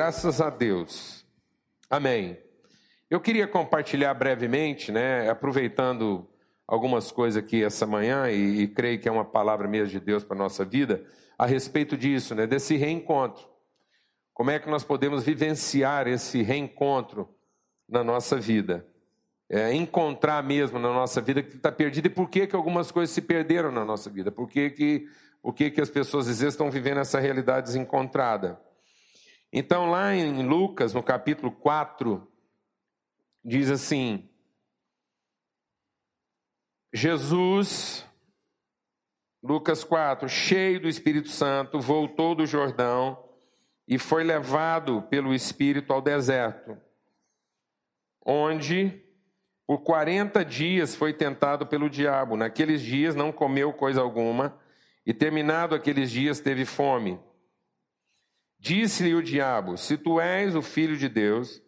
Graças a Deus. Amém. Eu queria compartilhar brevemente, né, aproveitando algumas coisas aqui essa manhã, e, e creio que é uma palavra mesmo de Deus para a nossa vida, a respeito disso, né, desse reencontro. Como é que nós podemos vivenciar esse reencontro na nossa vida? É, encontrar mesmo na nossa vida que está perdida e por que, que algumas coisas se perderam na nossa vida, por que, que, por que, que as pessoas às vezes estão vivendo essa realidade desencontrada. Então, lá em Lucas, no capítulo 4, diz assim: Jesus, Lucas 4, cheio do Espírito Santo, voltou do Jordão e foi levado pelo Espírito ao deserto, onde por 40 dias foi tentado pelo diabo. Naqueles dias não comeu coisa alguma, e terminado aqueles dias teve fome. Disse-lhe o diabo: Se tu és o filho de Deus,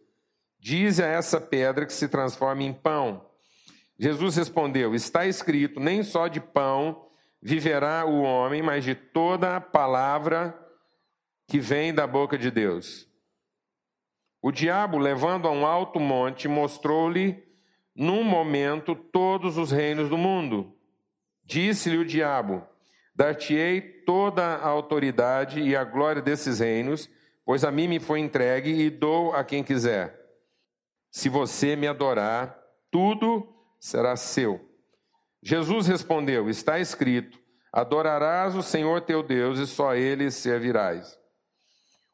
diz a essa pedra que se transforme em pão. Jesus respondeu: Está escrito: Nem só de pão viverá o homem, mas de toda a palavra que vem da boca de Deus. O diabo, levando a um alto monte, mostrou-lhe num momento todos os reinos do mundo. Disse-lhe o diabo: Dar-te-ei toda a autoridade e a glória desses reinos, pois a mim me foi entregue e dou a quem quiser. Se você me adorar, tudo será seu. Jesus respondeu: Está escrito: Adorarás o Senhor teu Deus e só ele servirás.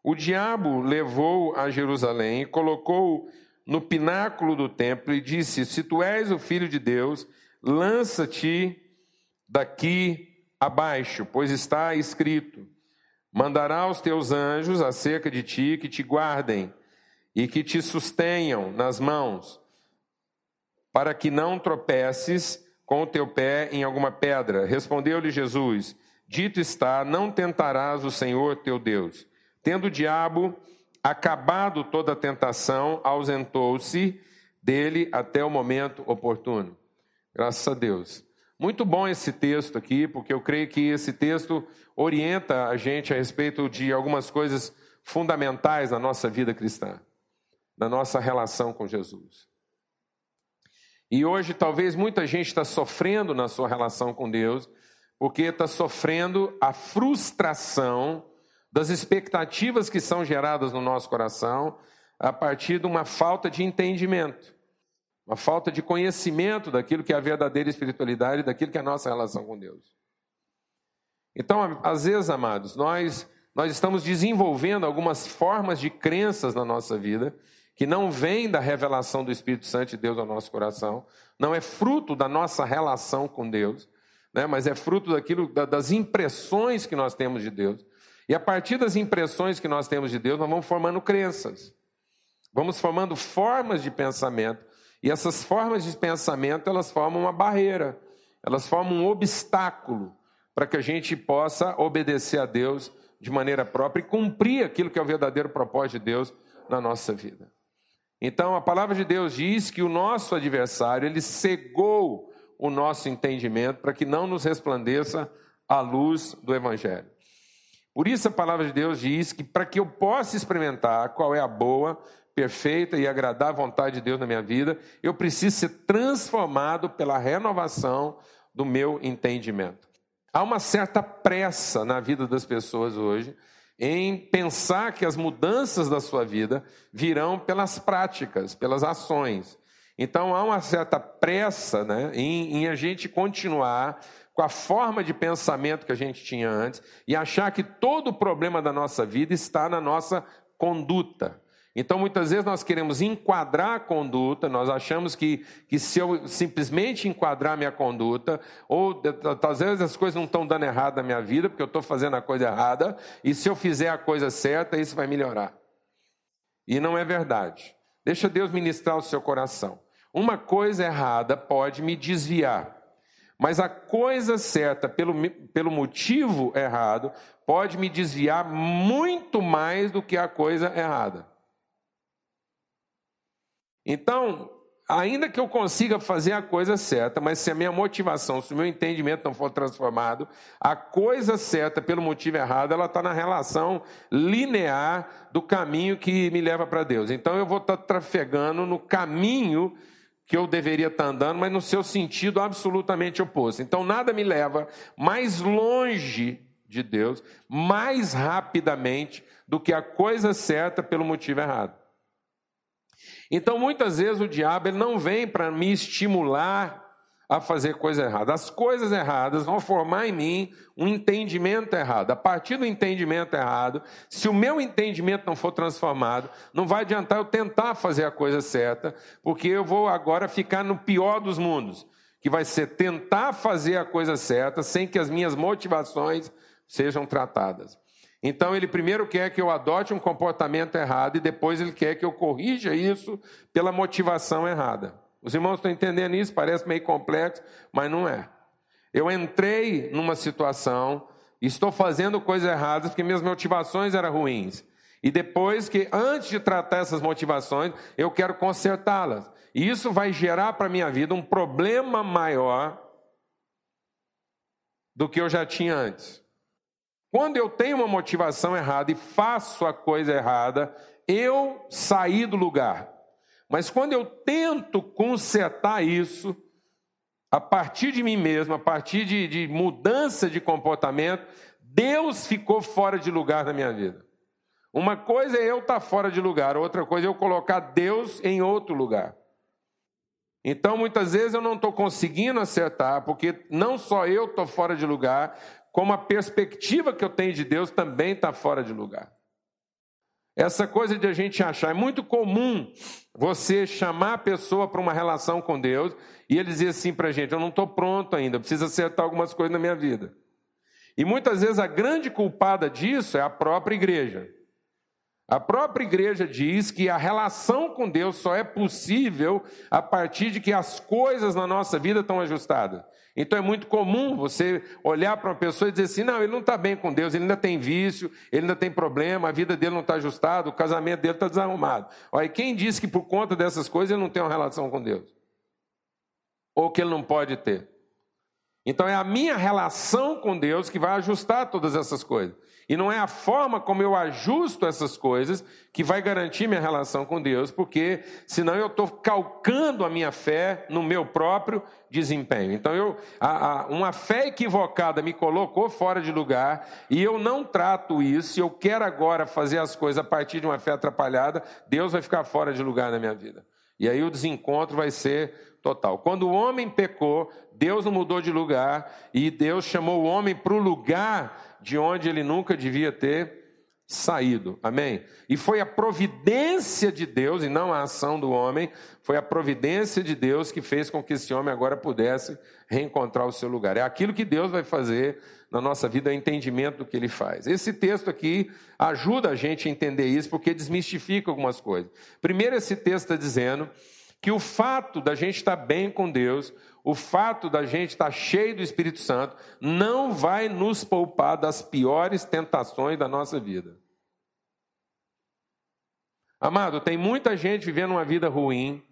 O diabo levou a Jerusalém e colocou no pináculo do templo e disse: Se tu és o filho de Deus, lança-te daqui abaixo, pois está escrito: Mandará os teus anjos acerca de ti que te guardem e que te sustenham nas mãos, para que não tropeces com o teu pé em alguma pedra. Respondeu-lhe Jesus: Dito está: Não tentarás o Senhor teu Deus. Tendo o diabo acabado toda a tentação, ausentou-se dele até o momento oportuno. Graças a Deus. Muito bom esse texto aqui, porque eu creio que esse texto orienta a gente a respeito de algumas coisas fundamentais na nossa vida cristã, na nossa relação com Jesus. E hoje, talvez muita gente está sofrendo na sua relação com Deus, porque está sofrendo a frustração das expectativas que são geradas no nosso coração a partir de uma falta de entendimento uma falta de conhecimento daquilo que é a verdadeira espiritualidade, daquilo que é a nossa relação com Deus. Então, às vezes, amados, nós, nós estamos desenvolvendo algumas formas de crenças na nossa vida que não vêm da revelação do Espírito Santo de Deus ao nosso coração, não é fruto da nossa relação com Deus, né, mas é fruto daquilo, das impressões que nós temos de Deus. E a partir das impressões que nós temos de Deus, nós vamos formando crenças, vamos formando formas de pensamento e essas formas de pensamento, elas formam uma barreira, elas formam um obstáculo para que a gente possa obedecer a Deus de maneira própria e cumprir aquilo que é o verdadeiro propósito de Deus na nossa vida. Então, a palavra de Deus diz que o nosso adversário, ele cegou o nosso entendimento para que não nos resplandeça a luz do evangelho. Por isso a palavra de Deus diz que para que eu possa experimentar qual é a boa, perfeita e agradar a vontade de Deus na minha vida, eu preciso ser transformado pela renovação do meu entendimento. Há uma certa pressa na vida das pessoas hoje em pensar que as mudanças da sua vida virão pelas práticas, pelas ações. Então há uma certa pressa né, em, em a gente continuar com a forma de pensamento que a gente tinha antes e achar que todo o problema da nossa vida está na nossa conduta. Então, muitas vezes nós queremos enquadrar a conduta, nós achamos que, que se eu simplesmente enquadrar minha conduta, ou às vezes as coisas não estão dando errado na minha vida, porque eu estou fazendo a coisa errada, e se eu fizer a coisa certa, isso vai melhorar. E não é verdade. Deixa Deus ministrar o seu coração. Uma coisa errada pode me desviar, mas a coisa certa, pelo, pelo motivo errado, pode me desviar muito mais do que a coisa errada. Então, ainda que eu consiga fazer a coisa certa, mas se a minha motivação, se o meu entendimento não for transformado, a coisa certa pelo motivo errado, ela está na relação linear do caminho que me leva para Deus. Então eu vou estar tá trafegando no caminho que eu deveria estar tá andando, mas no seu sentido absolutamente oposto. Então nada me leva mais longe de Deus, mais rapidamente do que a coisa certa pelo motivo errado. Então, muitas vezes o diabo ele não vem para me estimular a fazer coisa errada. As coisas erradas vão formar em mim um entendimento errado. A partir do entendimento errado, se o meu entendimento não for transformado, não vai adiantar eu tentar fazer a coisa certa, porque eu vou agora ficar no pior dos mundos, que vai ser tentar fazer a coisa certa sem que as minhas motivações sejam tratadas. Então ele primeiro quer que eu adote um comportamento errado e depois ele quer que eu corrija isso pela motivação errada. Os irmãos estão entendendo isso? Parece meio complexo, mas não é. Eu entrei numa situação, estou fazendo coisas erradas porque minhas motivações eram ruins. E depois que, antes de tratar essas motivações, eu quero consertá-las. E isso vai gerar para a minha vida um problema maior do que eu já tinha antes. Quando eu tenho uma motivação errada e faço a coisa errada, eu saí do lugar. Mas quando eu tento consertar isso, a partir de mim mesmo, a partir de, de mudança de comportamento, Deus ficou fora de lugar na minha vida. Uma coisa é eu estar fora de lugar, outra coisa é eu colocar Deus em outro lugar. Então, muitas vezes eu não estou conseguindo acertar, porque não só eu estou fora de lugar, como a perspectiva que eu tenho de Deus também está fora de lugar. Essa coisa de a gente achar, é muito comum você chamar a pessoa para uma relação com Deus e ele dizer assim para a gente: Eu não estou pronto ainda, preciso acertar algumas coisas na minha vida. E muitas vezes a grande culpada disso é a própria igreja. A própria igreja diz que a relação com Deus só é possível a partir de que as coisas na nossa vida estão ajustadas. Então é muito comum você olhar para uma pessoa e dizer assim: não, ele não está bem com Deus, ele ainda tem vício, ele ainda tem problema, a vida dele não está ajustada, o casamento dele está desarrumado. Olha, quem disse que por conta dessas coisas ele não tem uma relação com Deus? Ou que ele não pode ter? Então é a minha relação com Deus que vai ajustar todas essas coisas. E não é a forma como eu ajusto essas coisas que vai garantir minha relação com Deus, porque senão eu estou calcando a minha fé no meu próprio desempenho. Então, eu, a, a, uma fé equivocada me colocou fora de lugar e eu não trato isso. eu quero agora fazer as coisas a partir de uma fé atrapalhada, Deus vai ficar fora de lugar na minha vida. E aí o desencontro vai ser total. Quando o homem pecou, Deus não mudou de lugar e Deus chamou o homem para o lugar de onde ele nunca devia ter saído. Amém? E foi a providência de Deus, e não a ação do homem, foi a providência de Deus que fez com que esse homem agora pudesse reencontrar o seu lugar. É aquilo que Deus vai fazer na nossa vida, é o entendimento do que ele faz. Esse texto aqui ajuda a gente a entender isso, porque desmistifica algumas coisas. Primeiro, esse texto está dizendo que o fato da gente estar bem com Deus, o fato da gente estar cheio do Espírito Santo, não vai nos poupar das piores tentações da nossa vida. Amado, tem muita gente vivendo uma vida ruim,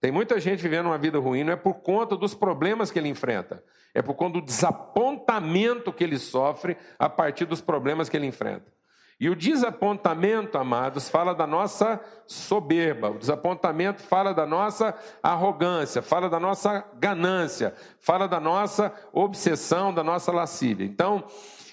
tem muita gente vivendo uma vida ruim, não é por conta dos problemas que ele enfrenta, é por conta do desapontamento que ele sofre a partir dos problemas que ele enfrenta. E o desapontamento, amados, fala da nossa soberba, o desapontamento fala da nossa arrogância, fala da nossa ganância, fala da nossa obsessão, da nossa lascívia. Então,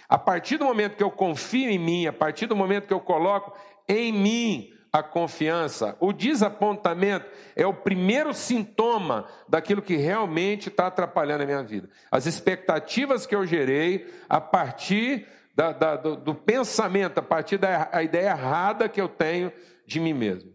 a partir do momento que eu confio em mim, a partir do momento que eu coloco em mim a confiança, o desapontamento é o primeiro sintoma daquilo que realmente está atrapalhando a minha vida. As expectativas que eu gerei a partir da, da, do, do, pensamento, a partir da ideia errada que eu tenho de mim mesmo.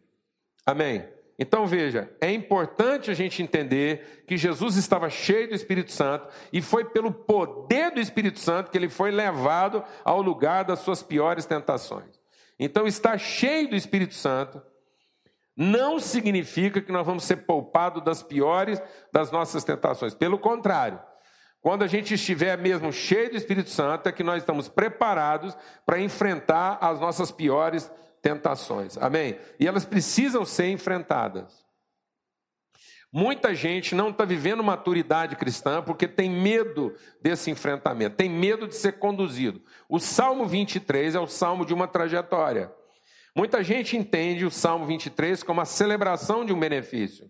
Amém? Então veja, é importante a gente entender que Jesus estava cheio do Espírito Santo e foi pelo poder do Espírito Santo que ele foi levado ao lugar das suas piores tentações. Então, estar cheio do Espírito Santo não significa que nós vamos ser poupados das piores das nossas tentações. Pelo contrário, quando a gente estiver mesmo cheio do Espírito Santo, é que nós estamos preparados para enfrentar as nossas piores tentações. Amém? E elas precisam ser enfrentadas. Muita gente não está vivendo maturidade cristã porque tem medo desse enfrentamento, tem medo de ser conduzido. O Salmo 23 é o salmo de uma trajetória. Muita gente entende o Salmo 23 como a celebração de um benefício.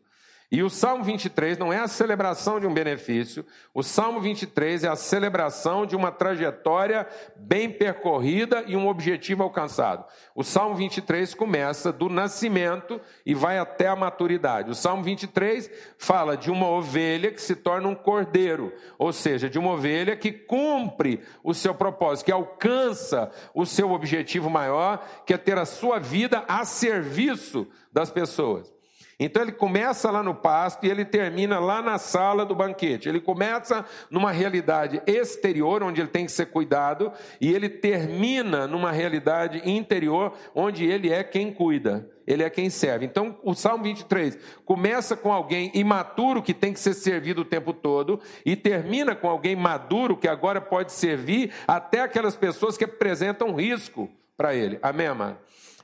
E o Salmo 23 não é a celebração de um benefício, o Salmo 23 é a celebração de uma trajetória bem percorrida e um objetivo alcançado. O Salmo 23 começa do nascimento e vai até a maturidade. O Salmo 23 fala de uma ovelha que se torna um cordeiro, ou seja, de uma ovelha que cumpre o seu propósito, que alcança o seu objetivo maior, que é ter a sua vida a serviço das pessoas. Então ele começa lá no pasto e ele termina lá na sala do banquete. Ele começa numa realidade exterior, onde ele tem que ser cuidado, e ele termina numa realidade interior, onde ele é quem cuida, ele é quem serve. Então o Salmo 23 começa com alguém imaturo que tem que ser servido o tempo todo, e termina com alguém maduro que agora pode servir até aquelas pessoas que apresentam risco para ele. Amém, amado?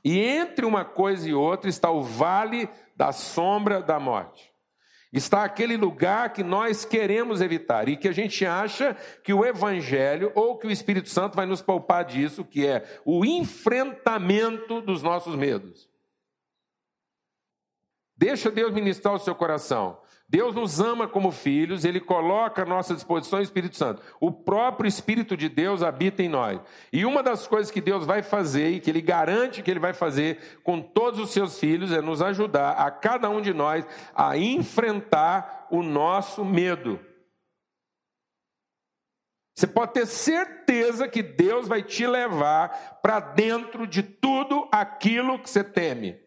E entre uma coisa e outra está o vale da sombra da morte. Está aquele lugar que nós queremos evitar e que a gente acha que o Evangelho ou que o Espírito Santo vai nos poupar disso, que é o enfrentamento dos nossos medos. Deixa Deus ministrar o seu coração. Deus nos ama como filhos, Ele coloca à nossa disposição o Espírito Santo. O próprio Espírito de Deus habita em nós. E uma das coisas que Deus vai fazer e que Ele garante que Ele vai fazer com todos os seus filhos é nos ajudar, a cada um de nós, a enfrentar o nosso medo. Você pode ter certeza que Deus vai te levar para dentro de tudo aquilo que você teme.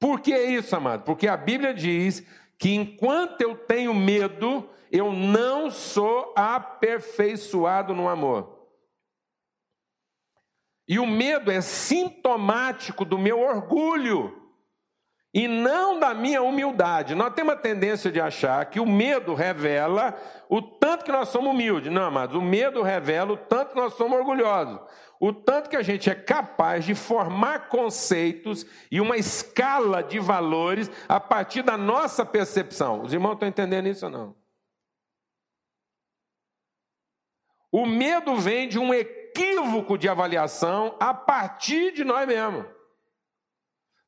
Por que isso, amado? Porque a Bíblia diz que enquanto eu tenho medo, eu não sou aperfeiçoado no amor. E o medo é sintomático do meu orgulho e não da minha humildade. Nós temos a tendência de achar que o medo revela o tanto que nós somos humildes. Não, amados, o medo revela o tanto que nós somos orgulhosos o tanto que a gente é capaz de formar conceitos e uma escala de valores a partir da nossa percepção. Os irmãos estão entendendo isso ou não? O medo vem de um equívoco de avaliação a partir de nós mesmos.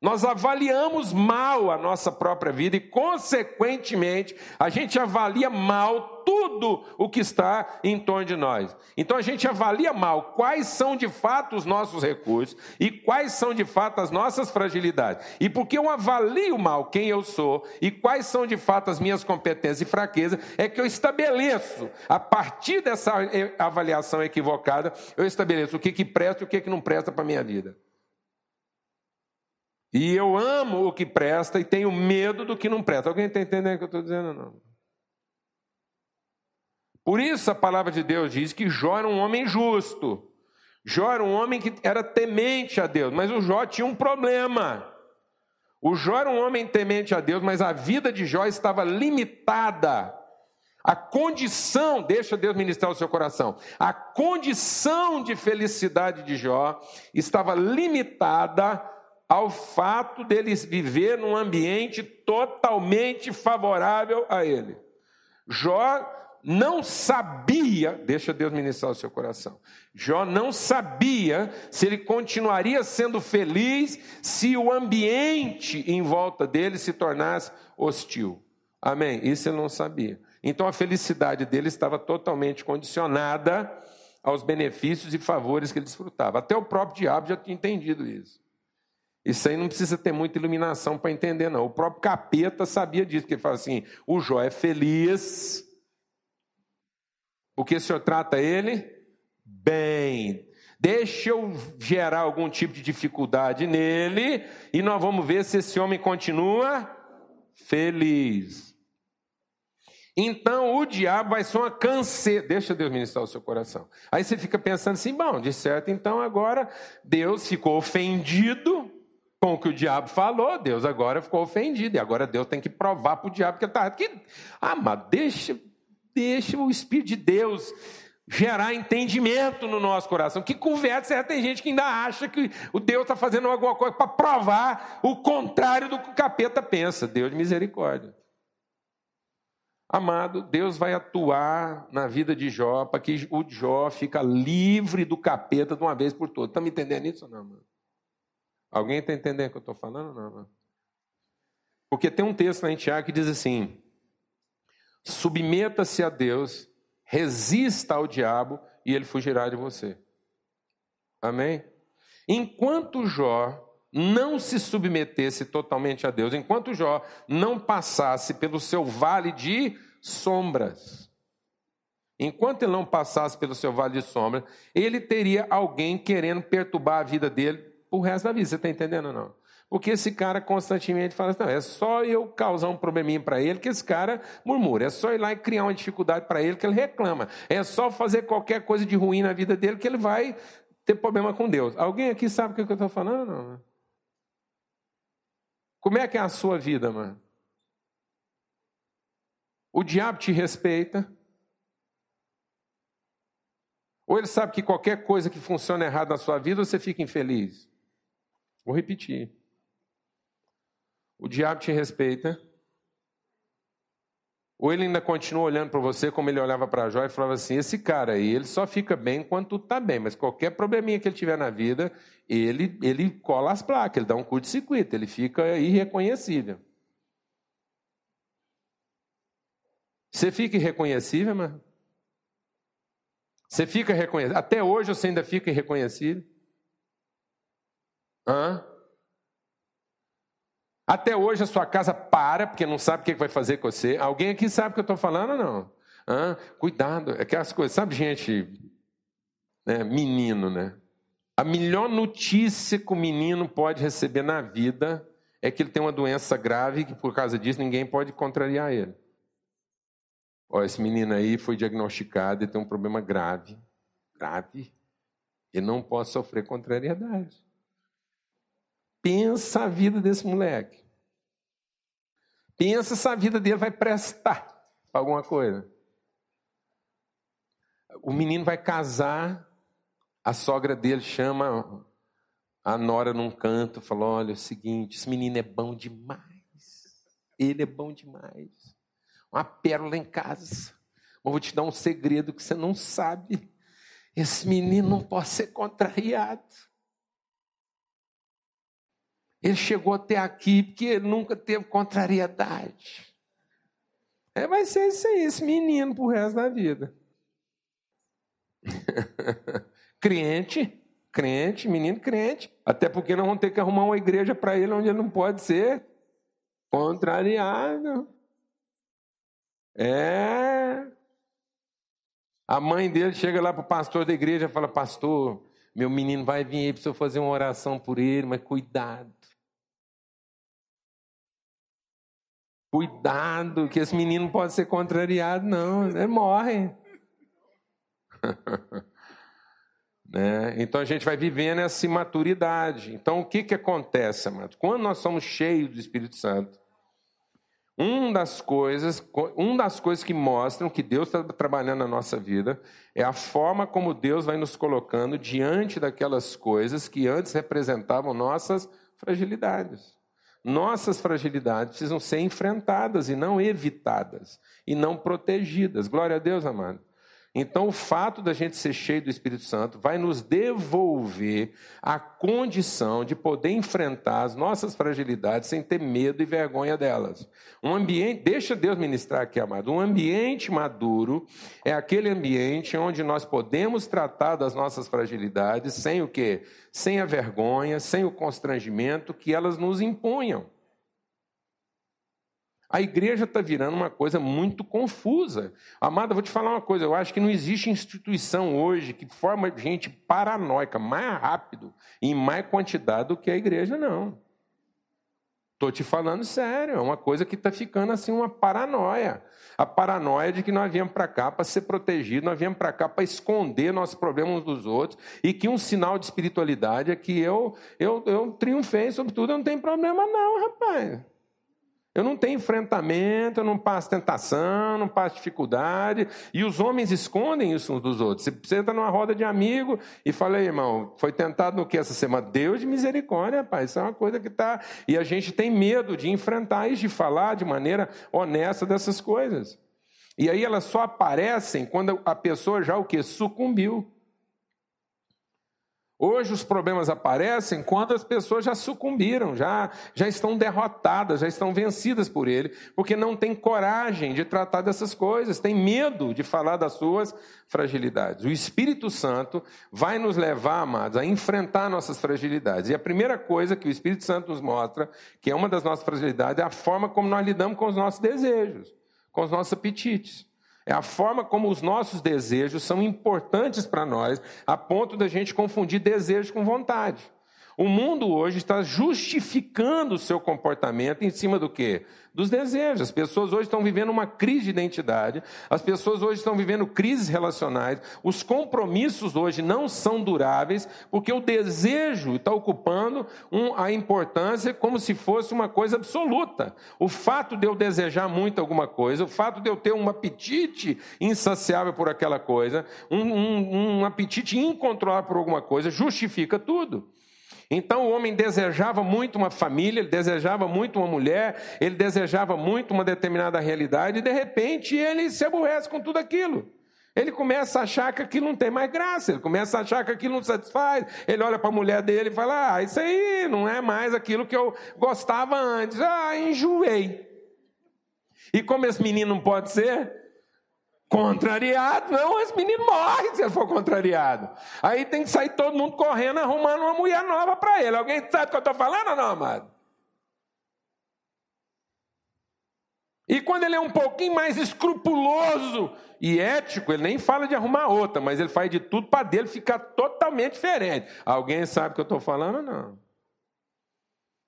Nós avaliamos mal a nossa própria vida e, consequentemente, a gente avalia mal tudo o que está em torno de nós. Então, a gente avalia mal quais são de fato os nossos recursos e quais são de fato as nossas fragilidades. E porque eu avalio mal quem eu sou e quais são de fato as minhas competências e fraquezas, é que eu estabeleço, a partir dessa avaliação equivocada, eu estabeleço o que, que presta e o que, que não presta para a minha vida. E eu amo o que presta e tenho medo do que não presta. Alguém está entendendo o que eu estou dizendo? Não. Por isso a palavra de Deus diz que Jó era um homem justo. Jó era um homem que era temente a Deus, mas o Jó tinha um problema. O Jó era um homem temente a Deus, mas a vida de Jó estava limitada. A condição, deixa Deus ministrar o seu coração, a condição de felicidade de Jó estava limitada ao fato deles viver num ambiente totalmente favorável a ele. Jó não sabia, deixa Deus ministrar o seu coração. Jó não sabia se ele continuaria sendo feliz se o ambiente em volta dele se tornasse hostil. Amém? Isso ele não sabia. Então a felicidade dele estava totalmente condicionada aos benefícios e favores que ele desfrutava. Até o próprio diabo já tinha entendido isso. Isso aí não precisa ter muita iluminação para entender, não. O próprio capeta sabia disso, que ele fala assim: o Jó é feliz, porque o senhor trata ele bem. Deixa eu gerar algum tipo de dificuldade nele, e nós vamos ver se esse homem continua feliz. Então o diabo vai ser uma canseira. Deixa Deus ministrar o seu coração. Aí você fica pensando assim: bom, de certo, então agora Deus ficou ofendido com o que o diabo falou, Deus agora ficou ofendido. E agora Deus tem que provar para o diabo que ele está. Que... Ah, mas deixa, deixa o Espírito de Deus gerar entendimento no nosso coração. Que conversa é? Tem gente que ainda acha que o Deus está fazendo alguma coisa para provar o contrário do que o capeta pensa. Deus de misericórdia. Amado, Deus vai atuar na vida de Jó para que o Jó fica livre do capeta de uma vez por todas. Está me entendendo isso ou não, mano? Alguém está entendendo o que eu estou falando não, mano? Porque tem um texto na Tiago que diz assim: submeta-se a Deus, resista ao diabo e ele fugirá de você. Amém? Enquanto Jó não se submetesse totalmente a Deus, enquanto Jó não passasse pelo seu vale de sombras, enquanto ele não passasse pelo seu vale de sombras, ele teria alguém querendo perturbar a vida dele o resto da vida. Você está entendendo ou não? Porque esse cara constantemente fala assim, não, é só eu causar um probleminha para ele que esse cara murmura. É só ir lá e criar uma dificuldade para ele que ele reclama. É só fazer qualquer coisa de ruim na vida dele que ele vai ter problema com Deus. Alguém aqui sabe o que eu estou falando? Não. Como é que é a sua vida, mano? O diabo te respeita. Ou ele sabe que qualquer coisa que funciona errado na sua vida, você fica infeliz. Vou repetir. O diabo te respeita. Ou ele ainda continua olhando para você como ele olhava para Jó e falava assim: esse cara aí, ele só fica bem enquanto tudo está bem, mas qualquer probleminha que ele tiver na vida, ele, ele cola as placas, ele dá um curto-circuito, ele fica irreconhecível. Você fica irreconhecível, mano? Você fica reconhecido. Até hoje você ainda fica irreconhecível? Hã? Até hoje a sua casa para, porque não sabe o que vai fazer com você. Alguém aqui sabe o que eu estou falando ou não? Hã? Cuidado, é aquelas coisas. Sabe, gente, né, menino, né? A melhor notícia que o menino pode receber na vida é que ele tem uma doença grave que por causa disso ninguém pode contrariar ele. Ó, esse menino aí foi diagnosticado e tem um problema grave. Grave. Ele não pode sofrer contrariedade. Pensa a vida desse moleque. Pensa se a vida dele vai prestar para alguma coisa. O menino vai casar, a sogra dele chama a nora num canto, fala: Olha, é o seguinte, esse menino é bom demais. Ele é bom demais. Uma pérola em casa. Mas vou te dar um segredo que você não sabe. Esse menino não pode ser contrariado. Ele chegou até aqui porque ele nunca teve contrariedade. É, vai ser isso aí, esse menino pro resto da vida. crente, crente, menino crente. Até porque nós vamos ter que arrumar uma igreja para ele onde ele não pode ser contrariado. É. A mãe dele chega lá para o pastor da igreja e fala: Pastor, meu menino vai vir aí para eu fazer uma oração por ele, mas cuidado. Cuidado, que esse menino pode ser contrariado, não, ele morre. né? Então a gente vai vivendo essa imaturidade. Então o que, que acontece, amado? Quando nós somos cheios do Espírito Santo, um das coisas, um das coisas que mostram que Deus está trabalhando na nossa vida é a forma como Deus vai nos colocando diante daquelas coisas que antes representavam nossas fragilidades. Nossas fragilidades precisam ser enfrentadas e não evitadas, e não protegidas. Glória a Deus, amado. Então, o fato da gente ser cheio do Espírito Santo vai nos devolver a condição de poder enfrentar as nossas fragilidades sem ter medo e vergonha delas. Um ambiente, deixa Deus ministrar aqui, amado. Um ambiente maduro é aquele ambiente onde nós podemos tratar das nossas fragilidades sem o quê? Sem a vergonha, sem o constrangimento que elas nos imponham. A igreja está virando uma coisa muito confusa. Amada, vou te falar uma coisa: eu acho que não existe instituição hoje que forma gente paranoica mais rápido e em mais quantidade do que a igreja, não. Estou te falando sério, é uma coisa que está ficando assim uma paranoia. A paranoia de que nós viemos para cá para ser protegidos, nós viemos para cá para esconder nossos problemas uns dos outros, e que um sinal de espiritualidade é que eu, eu, eu triunfei sobre tudo, eu não tenho problema não, rapaz. Eu não tenho enfrentamento, eu não passo tentação, não passo dificuldade. E os homens escondem isso uns dos outros. Você entra numa roda de amigo e fala, irmão, foi tentado no que essa semana? Deus de misericórdia, pai. Isso é uma coisa que está. E a gente tem medo de enfrentar isso, de falar de maneira honesta dessas coisas. E aí elas só aparecem quando a pessoa já o que? Sucumbiu. Hoje os problemas aparecem quando as pessoas já sucumbiram, já, já estão derrotadas, já estão vencidas por ele, porque não tem coragem de tratar dessas coisas, tem medo de falar das suas fragilidades. O Espírito Santo vai nos levar, amados, a enfrentar nossas fragilidades. E a primeira coisa que o Espírito Santo nos mostra, que é uma das nossas fragilidades, é a forma como nós lidamos com os nossos desejos, com os nossos apetites. É a forma como os nossos desejos são importantes para nós, a ponto da gente confundir desejo com vontade. O mundo hoje está justificando o seu comportamento em cima do quê? Dos desejos. As pessoas hoje estão vivendo uma crise de identidade, as pessoas hoje estão vivendo crises relacionais, os compromissos hoje não são duráveis, porque o desejo está ocupando um, a importância como se fosse uma coisa absoluta. O fato de eu desejar muito alguma coisa, o fato de eu ter um apetite insaciável por aquela coisa, um, um, um apetite incontrolável por alguma coisa, justifica tudo. Então o homem desejava muito uma família, ele desejava muito uma mulher, ele desejava muito uma determinada realidade, e de repente ele se aborrece com tudo aquilo. Ele começa a achar que aquilo não tem mais graça, ele começa a achar que aquilo não satisfaz. Ele olha para a mulher dele e fala: Ah, isso aí não é mais aquilo que eu gostava antes. Ah, enjoei. E como esse menino não pode ser, Contrariado, não, esse menino morre se ele for contrariado. Aí tem que sair todo mundo correndo, arrumando uma mulher nova para ele. Alguém sabe o que eu estou falando ou não, amado? E quando ele é um pouquinho mais escrupuloso e ético, ele nem fala de arrumar outra, mas ele faz de tudo para dele ficar totalmente diferente. Alguém sabe o que eu estou falando ou não?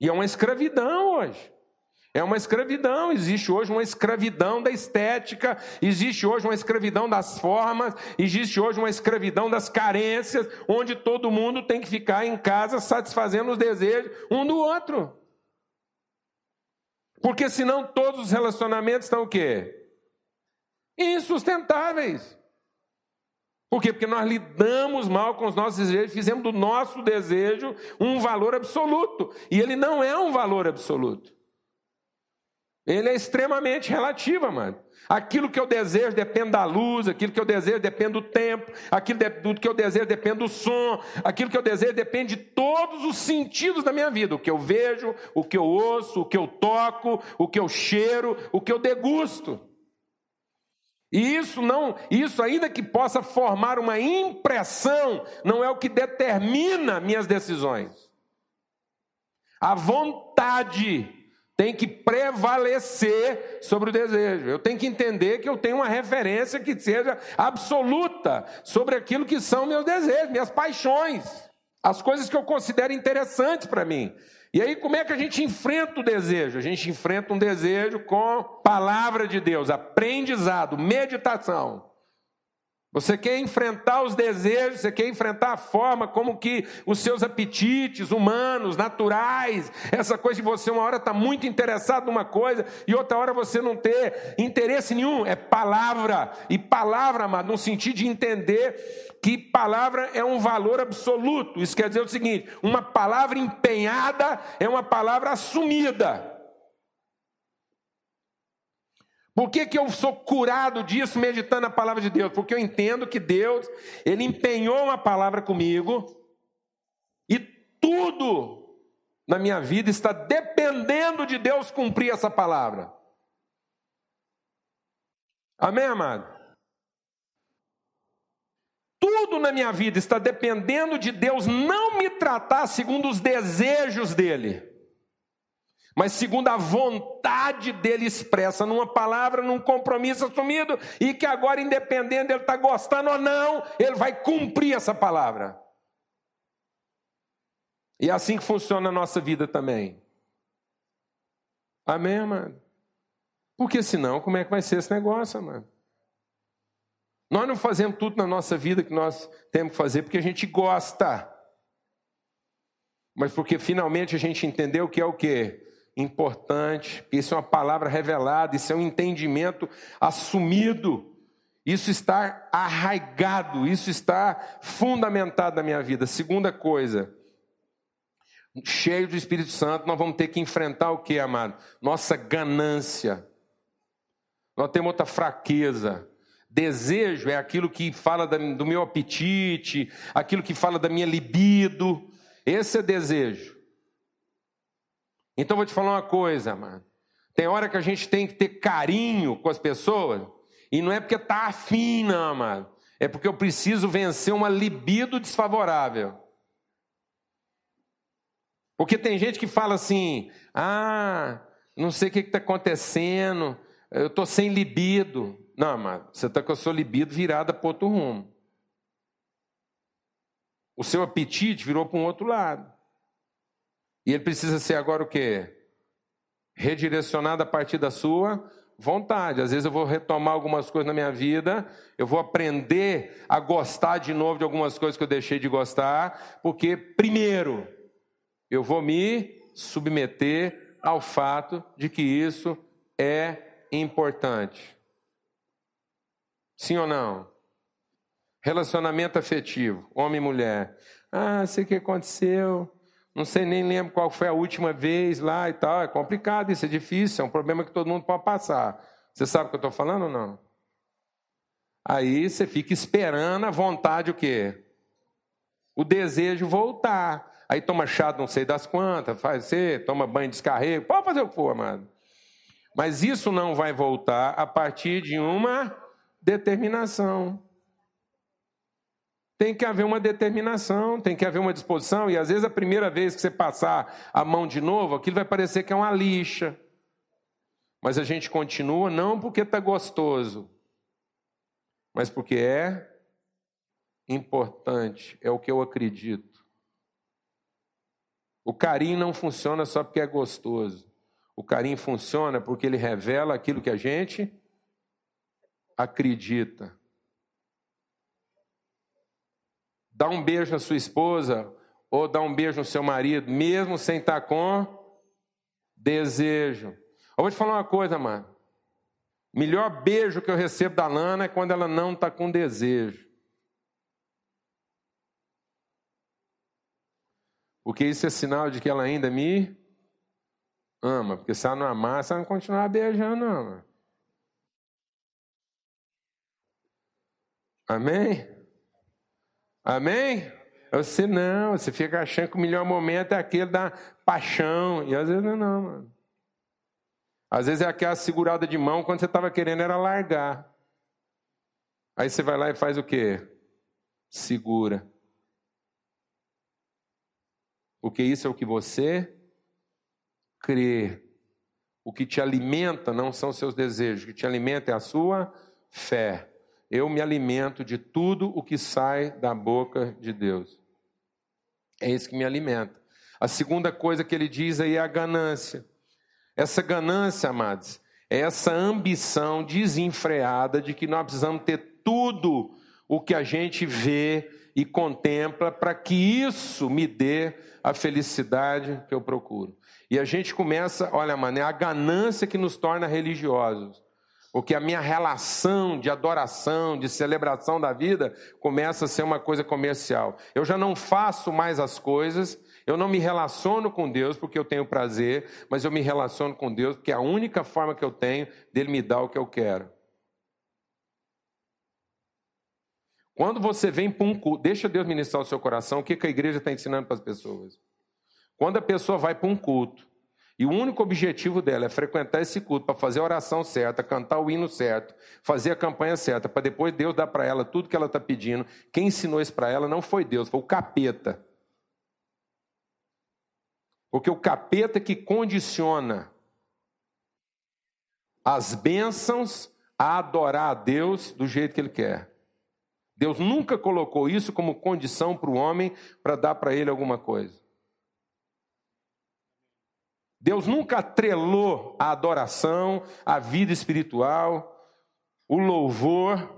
E é uma escravidão hoje. É uma escravidão, existe hoje uma escravidão da estética, existe hoje uma escravidão das formas, existe hoje uma escravidão das carências, onde todo mundo tem que ficar em casa satisfazendo os desejos um do outro. Porque senão todos os relacionamentos estão o quê? Insustentáveis. Por quê? Porque nós lidamos mal com os nossos desejos, fizemos do nosso desejo um valor absoluto. E ele não é um valor absoluto. Ele é extremamente relativo, mano. Aquilo que eu desejo depende da luz, aquilo que eu desejo depende do tempo, aquilo que eu desejo depende do som, aquilo que eu desejo depende de todos os sentidos da minha vida: o que eu vejo, o que eu ouço, o que eu toco, o que eu cheiro, o que eu degusto. E isso não, isso ainda que possa formar uma impressão, não é o que determina minhas decisões. A vontade tem que prevalecer sobre o desejo. Eu tenho que entender que eu tenho uma referência que seja absoluta sobre aquilo que são meus desejos, minhas paixões, as coisas que eu considero interessantes para mim. E aí, como é que a gente enfrenta o desejo? A gente enfrenta um desejo com palavra de Deus, aprendizado, meditação. Você quer enfrentar os desejos, você quer enfrentar a forma como que os seus apetites humanos, naturais, essa coisa de você uma hora estar tá muito interessado numa coisa e outra hora você não ter interesse nenhum. É palavra. E palavra, amado, no sentido de entender que palavra é um valor absoluto. Isso quer dizer o seguinte: uma palavra empenhada é uma palavra assumida. Por que, que eu sou curado disso meditando a palavra de Deus? Porque eu entendo que Deus, Ele empenhou uma palavra comigo e tudo na minha vida está dependendo de Deus cumprir essa palavra. Amém, amado? Tudo na minha vida está dependendo de Deus não me tratar segundo os desejos dEle mas segundo a vontade dele expressa numa palavra, num compromisso assumido, e que agora, independente dele estar tá gostando ou não, ele vai cumprir essa palavra. E é assim que funciona a nossa vida também. Amém, amado? Porque senão, como é que vai ser esse negócio, amado? Nós não fazemos tudo na nossa vida que nós temos que fazer porque a gente gosta. Mas porque finalmente a gente entendeu que é o quê? Importante, isso é uma palavra revelada, isso é um entendimento assumido. Isso está arraigado, isso está fundamentado na minha vida. Segunda coisa, cheio do Espírito Santo, nós vamos ter que enfrentar o que, amado? Nossa ganância. Nós temos outra fraqueza. Desejo é aquilo que fala do meu apetite, aquilo que fala da minha libido. Esse é desejo. Então vou te falar uma coisa, amado. Tem hora que a gente tem que ter carinho com as pessoas, e não é porque tá afim, não, amado. É porque eu preciso vencer uma libido desfavorável. Porque tem gente que fala assim: ah, não sei o que está acontecendo, eu estou sem libido. Não, amado, você está com a sua libido virada para outro rumo. O seu apetite virou para um outro lado. E ele precisa ser agora o quê? Redirecionado a partir da sua vontade. Às vezes eu vou retomar algumas coisas na minha vida, eu vou aprender a gostar de novo de algumas coisas que eu deixei de gostar, porque, primeiro, eu vou me submeter ao fato de que isso é importante. Sim ou não? Relacionamento afetivo, homem e mulher. Ah, sei o que aconteceu. Não sei nem lembro qual foi a última vez lá e tal. É complicado, isso é difícil, é um problema que todo mundo pode passar. Você sabe o que eu estou falando ou não? Aí você fica esperando a vontade o quê? O desejo voltar. Aí toma chá não sei das quantas, faz você, toma banho de descarrego, pode fazer o que for, amado. Mas isso não vai voltar a partir de uma determinação. Tem que haver uma determinação, tem que haver uma disposição, e às vezes a primeira vez que você passar a mão de novo, aquilo vai parecer que é uma lixa. Mas a gente continua não porque está gostoso, mas porque é importante, é o que eu acredito. O carinho não funciona só porque é gostoso. O carinho funciona porque ele revela aquilo que a gente acredita. Dá um beijo na sua esposa ou dá um beijo no seu marido, mesmo sem estar com desejo. Eu vou te falar uma coisa, mano. Melhor beijo que eu recebo da Lana é quando ela não está com desejo. Porque isso é sinal de que ela ainda me ama. Porque se ela não amar, você não continuar beijando, não. Amém? Amém? Você não, você fica achando que o melhor momento é aquele da paixão. E às vezes não não, mano. Às vezes é aquela segurada de mão quando você estava querendo era largar. Aí você vai lá e faz o quê? Segura. Porque isso é o que você crê. O que te alimenta não são seus desejos, o que te alimenta é a sua fé eu me alimento de tudo o que sai da boca de Deus. É isso que me alimenta. A segunda coisa que ele diz aí é a ganância. Essa ganância, amados, é essa ambição desenfreada de que nós precisamos ter tudo o que a gente vê e contempla para que isso me dê a felicidade que eu procuro. E a gente começa, olha, mano, é a ganância que nos torna religiosos. Porque a minha relação de adoração, de celebração da vida, começa a ser uma coisa comercial. Eu já não faço mais as coisas, eu não me relaciono com Deus porque eu tenho prazer, mas eu me relaciono com Deus porque é a única forma que eu tenho dele me dar o que eu quero. Quando você vem para um culto, deixa Deus ministrar o seu coração, o que a igreja está ensinando para as pessoas? Quando a pessoa vai para um culto, e o único objetivo dela é frequentar esse culto para fazer a oração certa, cantar o hino certo, fazer a campanha certa, para depois Deus dar para ela tudo que ela está pedindo. Quem ensinou isso para ela não foi Deus, foi o capeta. Porque o capeta que condiciona as bênçãos a adorar a Deus do jeito que ele quer. Deus nunca colocou isso como condição para o homem para dar para ele alguma coisa. Deus nunca atrelou a adoração, a vida espiritual, o louvor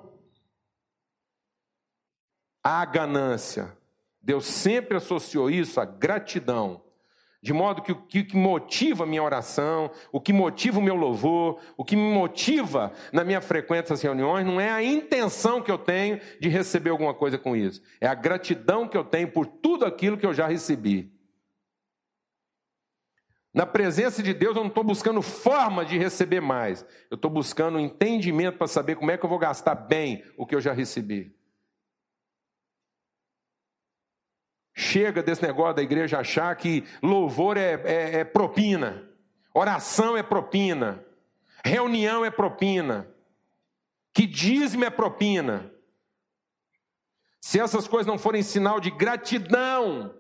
à ganância. Deus sempre associou isso à gratidão. De modo que o que motiva a minha oração, o que motiva o meu louvor, o que me motiva na minha frequência às reuniões, não é a intenção que eu tenho de receber alguma coisa com isso. É a gratidão que eu tenho por tudo aquilo que eu já recebi. Na presença de Deus, eu não estou buscando forma de receber mais. Eu estou buscando entendimento para saber como é que eu vou gastar bem o que eu já recebi. Chega desse negócio da igreja achar que louvor é, é, é propina, oração é propina, reunião é propina, que dízimo é propina. Se essas coisas não forem sinal de gratidão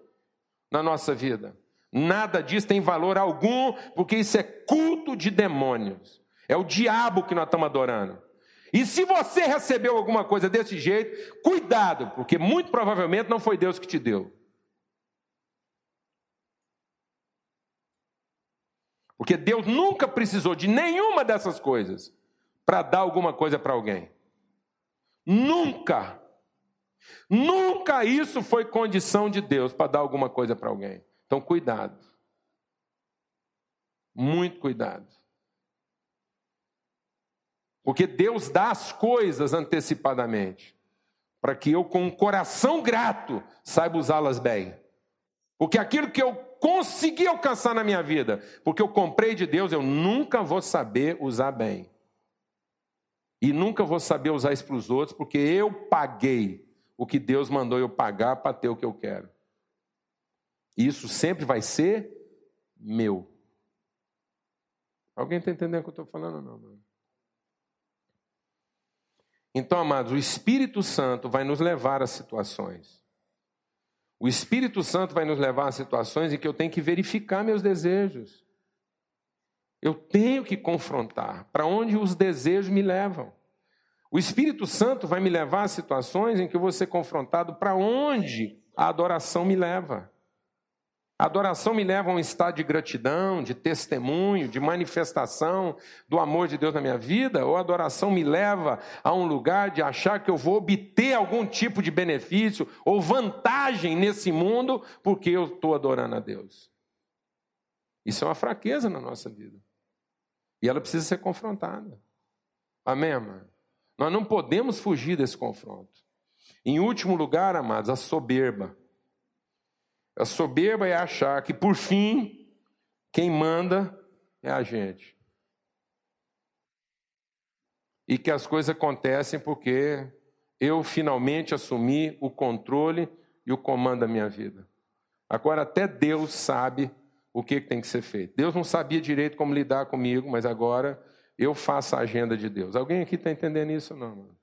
na nossa vida, Nada disso tem valor algum, porque isso é culto de demônios. É o diabo que nós estamos adorando. E se você recebeu alguma coisa desse jeito, cuidado, porque muito provavelmente não foi Deus que te deu. Porque Deus nunca precisou de nenhuma dessas coisas para dar alguma coisa para alguém. Nunca. Nunca isso foi condição de Deus para dar alguma coisa para alguém. Então, cuidado. Muito cuidado. Porque Deus dá as coisas antecipadamente, para que eu, com um coração grato, saiba usá-las bem. Porque aquilo que eu consegui alcançar na minha vida, porque eu comprei de Deus, eu nunca vou saber usar bem. E nunca vou saber usar isso para os outros, porque eu paguei o que Deus mandou eu pagar para ter o que eu quero. Isso sempre vai ser meu. Alguém está entendendo o que eu estou falando não? Mano? Então, amados, o Espírito Santo vai nos levar a situações. O Espírito Santo vai nos levar a situações em que eu tenho que verificar meus desejos. Eu tenho que confrontar para onde os desejos me levam. O Espírito Santo vai me levar a situações em que eu vou ser confrontado para onde a adoração me leva. A adoração me leva a um estado de gratidão, de testemunho, de manifestação do amor de Deus na minha vida, ou a adoração me leva a um lugar de achar que eu vou obter algum tipo de benefício ou vantagem nesse mundo porque eu estou adorando a Deus. Isso é uma fraqueza na nossa vida. E ela precisa ser confrontada. Amém, amado? Nós não podemos fugir desse confronto. Em último lugar, amados, a soberba. A soberba é achar que, por fim, quem manda é a gente. E que as coisas acontecem porque eu finalmente assumi o controle e o comando da minha vida. Agora, até Deus sabe o que tem que ser feito. Deus não sabia direito como lidar comigo, mas agora eu faço a agenda de Deus. Alguém aqui está entendendo isso não? Mano?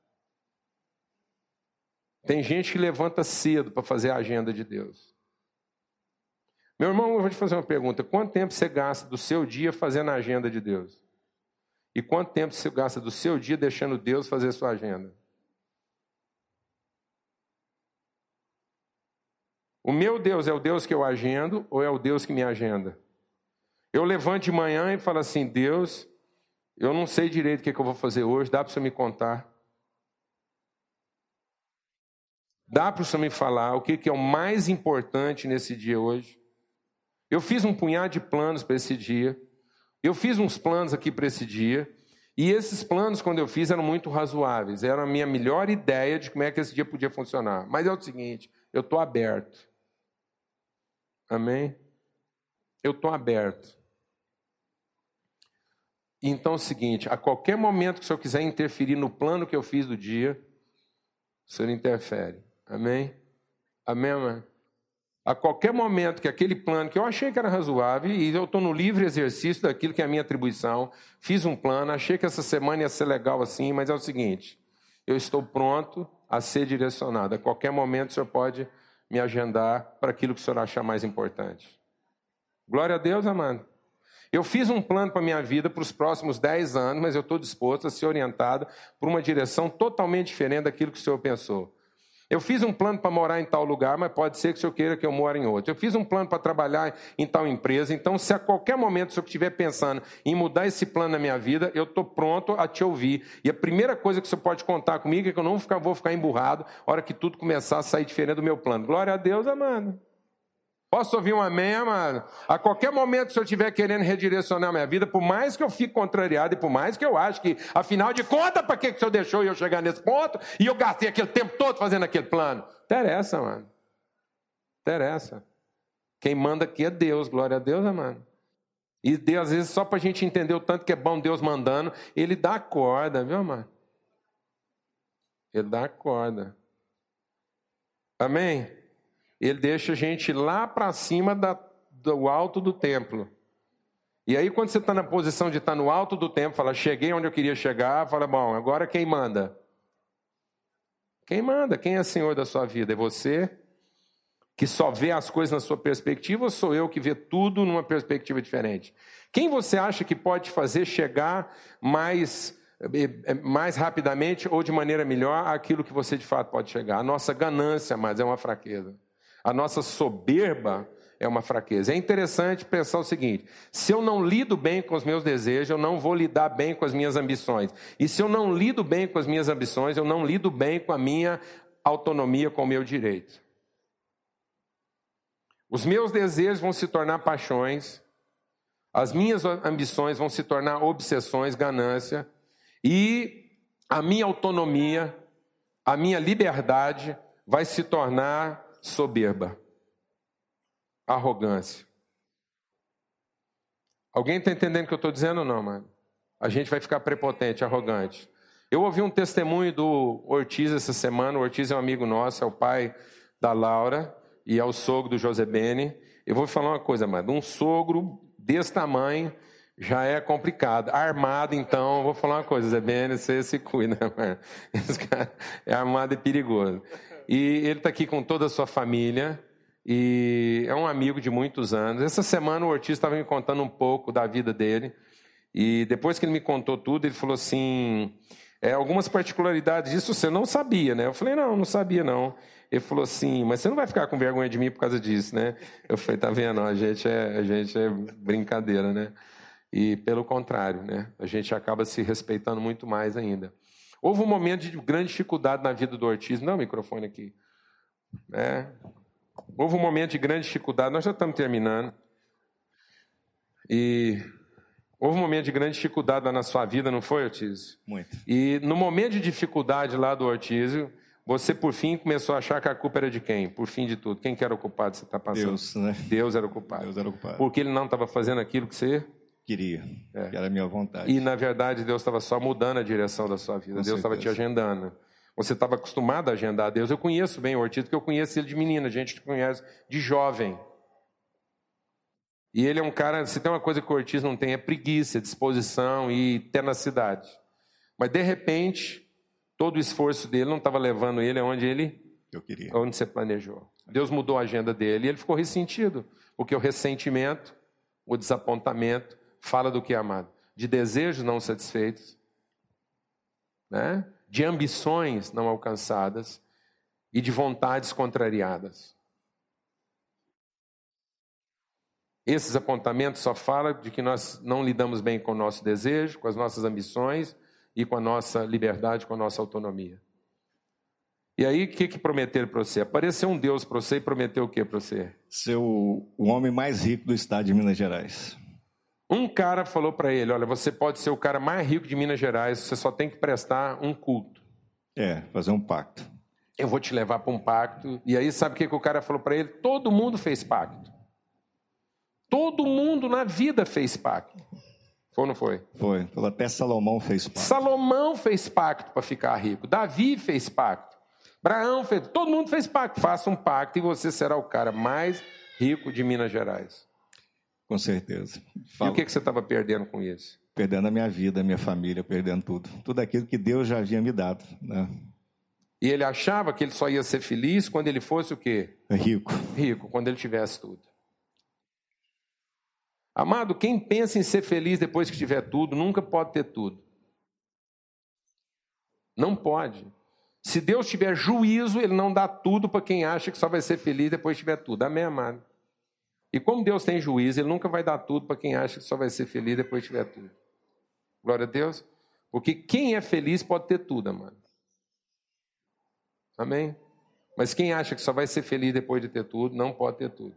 Tem gente que levanta cedo para fazer a agenda de Deus. Meu irmão, eu vou te fazer uma pergunta: quanto tempo você gasta do seu dia fazendo a agenda de Deus? E quanto tempo você gasta do seu dia deixando Deus fazer a sua agenda? O meu Deus é o Deus que eu agendo ou é o Deus que me agenda? Eu levanto de manhã e falo assim: Deus, eu não sei direito o que, é que eu vou fazer hoje, dá para você me contar? Dá para você me falar o que, que é o mais importante nesse dia hoje? Eu fiz um punhado de planos para esse dia. Eu fiz uns planos aqui para esse dia. E esses planos, quando eu fiz, eram muito razoáveis. Era a minha melhor ideia de como é que esse dia podia funcionar. Mas é o seguinte: eu estou aberto. Amém? Eu estou aberto. Então é o seguinte: a qualquer momento que o senhor quiser interferir no plano que eu fiz do dia, o senhor interfere. Amém? Amém, mãe? A qualquer momento que aquele plano que eu achei que era razoável, e eu estou no livre exercício daquilo que é a minha atribuição, fiz um plano, achei que essa semana ia ser legal assim, mas é o seguinte: eu estou pronto a ser direcionado. A qualquer momento o senhor pode me agendar para aquilo que o senhor achar mais importante. Glória a Deus, amado. Eu fiz um plano para a minha vida para os próximos 10 anos, mas eu estou disposto a ser orientado por uma direção totalmente diferente daquilo que o senhor pensou. Eu fiz um plano para morar em tal lugar, mas pode ser que o senhor queira que eu more em outro. Eu fiz um plano para trabalhar em tal empresa, então se a qualquer momento o senhor estiver pensando em mudar esse plano na minha vida, eu estou pronto a te ouvir. E a primeira coisa que o senhor pode contar comigo é que eu não vou ficar, vou ficar emburrado na hora que tudo começar a sair diferente do meu plano. Glória a Deus, amado. Posso ouvir um amém, amado? A qualquer momento, se eu estiver querendo redirecionar minha vida, por mais que eu fique contrariado e por mais que eu acho que, afinal de contas, para que o senhor deixou eu chegar nesse ponto e eu gastei aquele tempo todo fazendo aquele plano? Interessa, mano. Interessa. Quem manda aqui é Deus, glória a Deus, amado. E Deus, às vezes, só para a gente entender o tanto que é bom Deus mandando, Ele dá a corda, viu, amado? Ele dá a corda. Amém? Ele deixa a gente lá para cima da, do alto do templo. E aí, quando você está na posição de estar tá no alto do templo, fala, cheguei onde eu queria chegar, fala, bom, agora quem manda? Quem manda? Quem é senhor da sua vida? É você? Que só vê as coisas na sua perspectiva ou sou eu que vê tudo numa perspectiva diferente? Quem você acha que pode fazer chegar mais, eh, eh, mais rapidamente ou de maneira melhor aquilo que você de fato pode chegar? A nossa ganância, mas é uma fraqueza. A nossa soberba é uma fraqueza. É interessante pensar o seguinte: se eu não lido bem com os meus desejos, eu não vou lidar bem com as minhas ambições. E se eu não lido bem com as minhas ambições, eu não lido bem com a minha autonomia, com o meu direito. Os meus desejos vão se tornar paixões, as minhas ambições vão se tornar obsessões, ganância, e a minha autonomia, a minha liberdade vai se tornar soberba, arrogância. Alguém está entendendo o que eu estou dizendo ou não, mano? A gente vai ficar prepotente, arrogante. Eu ouvi um testemunho do Ortiz essa semana. O Ortiz é um amigo nosso, é o pai da Laura e é o sogro do José Bene. Eu vou falar uma coisa, mano. Um sogro desse tamanho já é complicado. Armado, então, vou falar uma coisa, Zé Bene, você se cuida, mano. Esse cara é armado e perigoso. E ele está aqui com toda a sua família. E é um amigo de muitos anos. Essa semana o Ortiz estava me contando um pouco da vida dele. E depois que ele me contou tudo, ele falou assim: é, algumas particularidades disso você não sabia, né? Eu falei: não, não sabia não. Ele falou assim: mas você não vai ficar com vergonha de mim por causa disso, né? Eu falei: tá vendo? A gente é, a gente é brincadeira, né? E pelo contrário, né? A gente acaba se respeitando muito mais ainda. Houve um momento de grande dificuldade na vida do Ortiz. Não, o microfone aqui. É. Houve um momento de grande dificuldade. Nós já estamos terminando. E houve um momento de grande dificuldade lá na sua vida, não foi, Ortiz? Muito. E no momento de dificuldade lá do Ortiz, você por fim começou a achar que a culpa era de quem? Por fim de tudo. Quem que era o culpado você está passando? Deus, né? Deus era o culpado. Deus era o culpado. Porque ele não estava fazendo aquilo que você queria, é. que era a minha vontade. E na verdade Deus estava só mudando a direção da sua vida. Com Deus estava te agendando. Você estava acostumado a agendar Deus. Eu conheço bem o Ortiz, porque eu conheço ele de menina, a gente conhece de jovem. E ele é um cara, se tem uma coisa que o Ortiz não tem, é preguiça, disposição e tenacidade. Mas de repente, todo o esforço dele não estava levando ele aonde ele eu queria. Onde você planejou. Deus mudou a agenda dele e ele ficou ressentido, porque o ressentimento, o desapontamento, fala do que, amado? De desejos não satisfeitos, né? de ambições não alcançadas e de vontades contrariadas. Esses apontamentos só falam de que nós não lidamos bem com o nosso desejo, com as nossas ambições e com a nossa liberdade, com a nossa autonomia. E aí, o que, que prometeram para você? Apareceu um Deus para você e prometeu o que para você? Ser o, o homem mais rico do estado de Minas Gerais. Um cara falou para ele: Olha, você pode ser o cara mais rico de Minas Gerais, você só tem que prestar um culto. É, fazer um pacto. Eu vou te levar para um pacto. E aí, sabe o que, que o cara falou para ele? Todo mundo fez pacto. Todo mundo na vida fez pacto. Foi ou não foi? Foi. Até Salomão fez pacto. Salomão fez pacto para ficar rico. Davi fez pacto. Abraão fez. Todo mundo fez pacto. Faça um pacto e você será o cara mais rico de Minas Gerais. Com certeza. Falo. E o que, que você estava perdendo com isso? Perdendo a minha vida, a minha família, perdendo tudo. Tudo aquilo que Deus já havia me dado. Né? E ele achava que ele só ia ser feliz quando ele fosse o quê? Rico. Rico, quando ele tivesse tudo. Amado, quem pensa em ser feliz depois que tiver tudo, nunca pode ter tudo. Não pode. Se Deus tiver juízo, ele não dá tudo para quem acha que só vai ser feliz depois que tiver tudo. Amém, amado? E como Deus tem juízo, Ele nunca vai dar tudo para quem acha que só vai ser feliz depois que tiver tudo. Glória a Deus. Porque quem é feliz pode ter tudo, amado. Amém? Mas quem acha que só vai ser feliz depois de ter tudo, não pode ter tudo.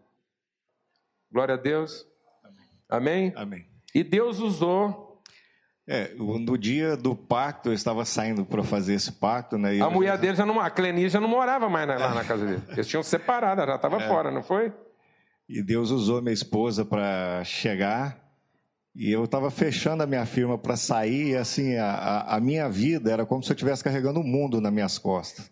Glória a Deus. Amém? Amém. E Deus usou. É, no dia do pacto, eu estava saindo para fazer esse pacto, né? a mulher já... dele já não, a Cleni já não morava mais lá na casa dele. Eles tinham separado, ela já estava é. fora, não foi? E Deus usou minha esposa para chegar. E eu estava fechando a minha firma para sair, e assim, a, a minha vida era como se eu estivesse carregando o mundo nas minhas costas.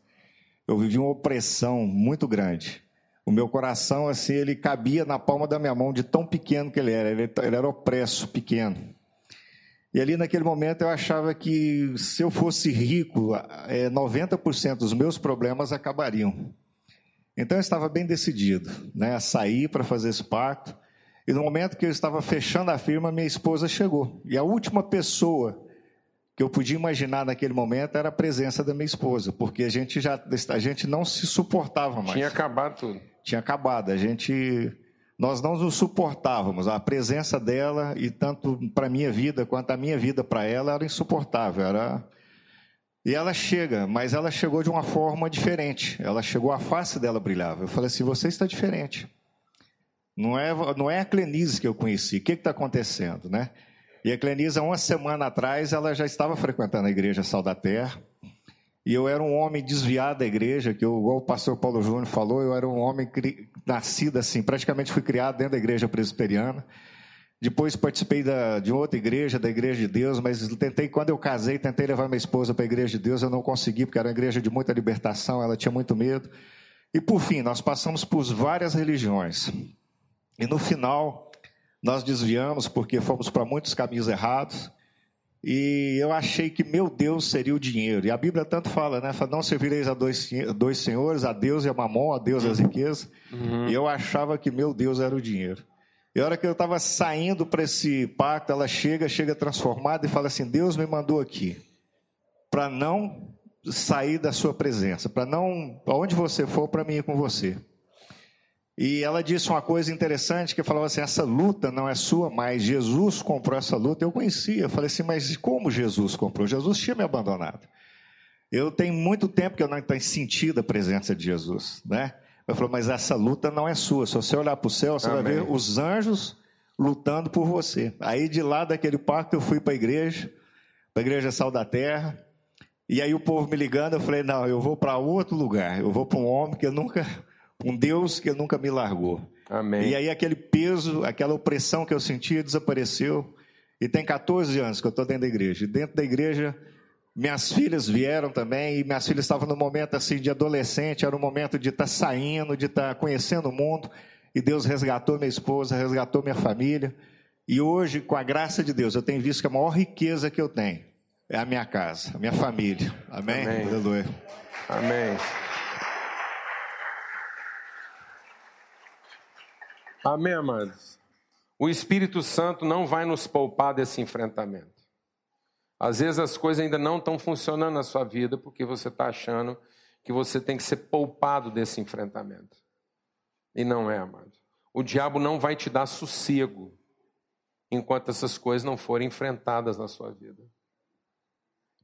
Eu vivi uma opressão muito grande. O meu coração, assim, ele cabia na palma da minha mão, de tão pequeno que ele era. Ele, ele era opresso, pequeno. E ali naquele momento eu achava que se eu fosse rico, é, 90% dos meus problemas acabariam. Então eu estava bem decidido né, a sair para fazer esse pacto. E no momento que eu estava fechando a firma, minha esposa chegou. E a última pessoa que eu podia imaginar naquele momento era a presença da minha esposa, porque a gente já a gente não se suportava mais. Tinha acabado tudo tinha acabado. A gente, nós não nos suportávamos. A presença dela e tanto para minha vida quanto a minha vida para ela era insuportável. Era e ela chega, mas ela chegou de uma forma diferente. Ela chegou, a face dela brilhava. Eu falei assim: você está diferente. Não é, não é a Clenise que eu conheci. O que está acontecendo, né? E a Clenise, uma semana atrás, ela já estava frequentando a igreja Sal da Terra. E eu era um homem desviado da igreja, que eu, igual o pastor Paulo Júnior falou, eu era um homem cri, nascido assim, praticamente fui criado dentro da igreja presbiteriana. Depois participei da, de outra igreja, da Igreja de Deus, mas tentei, quando eu casei, tentei levar minha esposa para a Igreja de Deus, eu não consegui, porque era uma igreja de muita libertação, ela tinha muito medo. E por fim, nós passamos por várias religiões. E no final, nós desviamos porque fomos para muitos caminhos errados. E eu achei que meu Deus seria o dinheiro. E a Bíblia tanto fala, né? Fala, não servireis a dois, dois senhores, a Deus e a mamon, a Deus e as riquezas. Uhum. E eu achava que meu Deus era o dinheiro. E a hora que eu estava saindo para esse pacto, ela chega, chega transformada e fala assim: Deus me mandou aqui para não sair da sua presença, para não, aonde você for, para mim ir com você. E ela disse uma coisa interessante que falava assim: essa luta não é sua, mas Jesus comprou essa luta. Eu conhecia, eu falei assim, mas como Jesus comprou? Jesus tinha me abandonado. Eu tenho muito tempo que eu não tenho sentido a presença de Jesus, né? Eu falei, mas essa luta não é sua. Se você olhar para o céu, você Amém. vai ver os anjos lutando por você. Aí de lá daquele pacto eu fui para a igreja, para a igreja Sal da Terra. E aí o povo me ligando, eu falei, não, eu vou para outro lugar. Eu vou para um homem que eu nunca um Deus que nunca me largou. Amém. E aí aquele peso, aquela opressão que eu sentia desapareceu. E tem 14 anos que eu estou dentro da igreja. E dentro da igreja, minhas filhas vieram também. E minhas filhas estavam no momento assim de adolescente, era um momento de estar tá saindo, de estar tá conhecendo o mundo. E Deus resgatou minha esposa, resgatou minha família. E hoje, com a graça de Deus, eu tenho visto que a maior riqueza que eu tenho é a minha casa, a minha família. Amém? Amém. Aleluia. Amém. Amém, amados? O Espírito Santo não vai nos poupar desse enfrentamento. Às vezes as coisas ainda não estão funcionando na sua vida porque você está achando que você tem que ser poupado desse enfrentamento. E não é, amado. O diabo não vai te dar sossego enquanto essas coisas não forem enfrentadas na sua vida.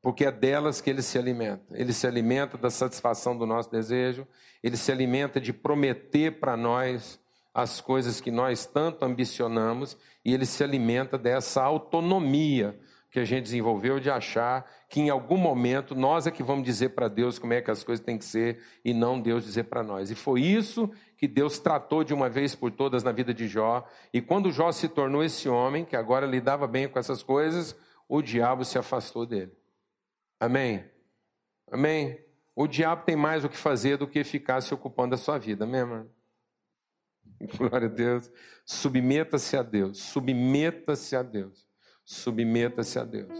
Porque é delas que ele se alimenta. Ele se alimenta da satisfação do nosso desejo, ele se alimenta de prometer para nós as coisas que nós tanto ambicionamos e ele se alimenta dessa autonomia que a gente desenvolveu de achar que em algum momento nós é que vamos dizer para Deus como é que as coisas têm que ser e não Deus dizer para nós. E foi isso que Deus tratou de uma vez por todas na vida de Jó. E quando Jó se tornou esse homem que agora lidava bem com essas coisas, o diabo se afastou dele. Amém? Amém? O diabo tem mais o que fazer do que ficar se ocupando da sua vida, mano? Glória a Deus. Submeta-se a Deus. Submeta-se a Deus. Submeta-se a Deus.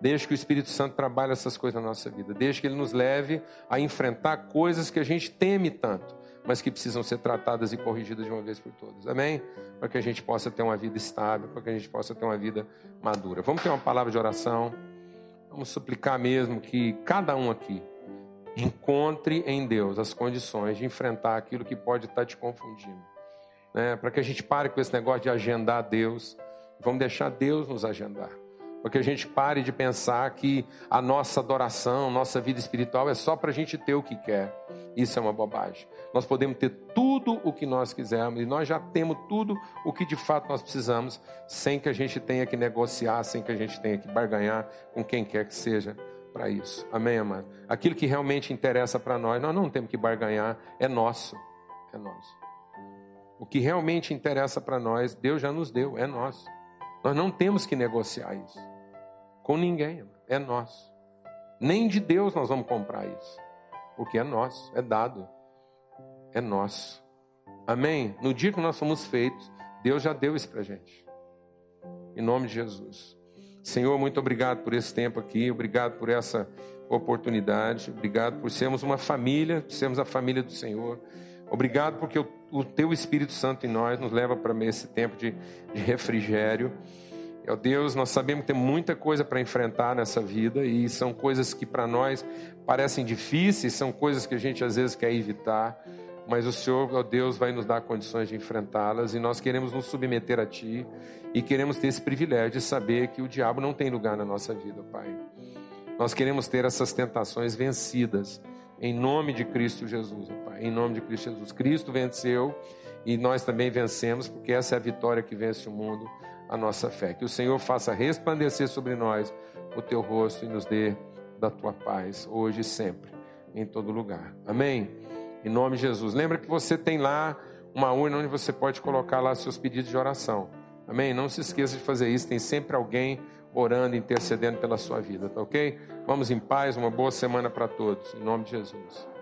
Deixe que o Espírito Santo trabalhe essas coisas na nossa vida. Deixe que ele nos leve a enfrentar coisas que a gente teme tanto, mas que precisam ser tratadas e corrigidas de uma vez por todas. Amém? Para que a gente possa ter uma vida estável, para que a gente possa ter uma vida madura. Vamos ter uma palavra de oração. Vamos suplicar mesmo que cada um aqui encontre em Deus as condições de enfrentar aquilo que pode estar te confundindo né, para que a gente pare com esse negócio de agendar Deus. Vamos deixar Deus nos agendar. Para que a gente pare de pensar que a nossa adoração, nossa vida espiritual é só para a gente ter o que quer. Isso é uma bobagem. Nós podemos ter tudo o que nós quisermos e nós já temos tudo o que de fato nós precisamos, sem que a gente tenha que negociar, sem que a gente tenha que barganhar com quem quer que seja para isso. Amém, amado? Aquilo que realmente interessa para nós, nós não temos que barganhar, é nosso. É nosso. O que realmente interessa para nós, Deus já nos deu, é nosso. Nós não temos que negociar isso com ninguém, é nosso. Nem de Deus nós vamos comprar isso, porque é nosso, é dado, é nosso. Amém? No dia que nós fomos feitos, Deus já deu isso para gente. Em nome de Jesus. Senhor, muito obrigado por esse tempo aqui, obrigado por essa oportunidade, obrigado por sermos uma família, por sermos a família do Senhor. Obrigado porque o, o Teu Espírito Santo em nós nos leva para esse tempo de, de refrigério. Ó Deus, nós sabemos que tem muita coisa para enfrentar nessa vida e são coisas que para nós parecem difíceis, são coisas que a gente às vezes quer evitar, mas o Senhor, ó Deus, vai nos dar condições de enfrentá-las e nós queremos nos submeter a Ti e queremos ter esse privilégio de saber que o diabo não tem lugar na nossa vida, Pai. Nós queremos ter essas tentações vencidas, em nome de Cristo Jesus, Pai. Em nome de Cristo Jesus. Cristo venceu e nós também vencemos, porque essa é a vitória que vence o mundo, a nossa fé. Que o Senhor faça resplandecer sobre nós o teu rosto e nos dê da tua paz, hoje e sempre, em todo lugar. Amém? Em nome de Jesus. Lembra que você tem lá uma urna onde você pode colocar lá seus pedidos de oração. Amém? Não se esqueça de fazer isso. Tem sempre alguém orando, intercedendo pela sua vida, tá ok? Vamos em paz, uma boa semana para todos. Em nome de Jesus.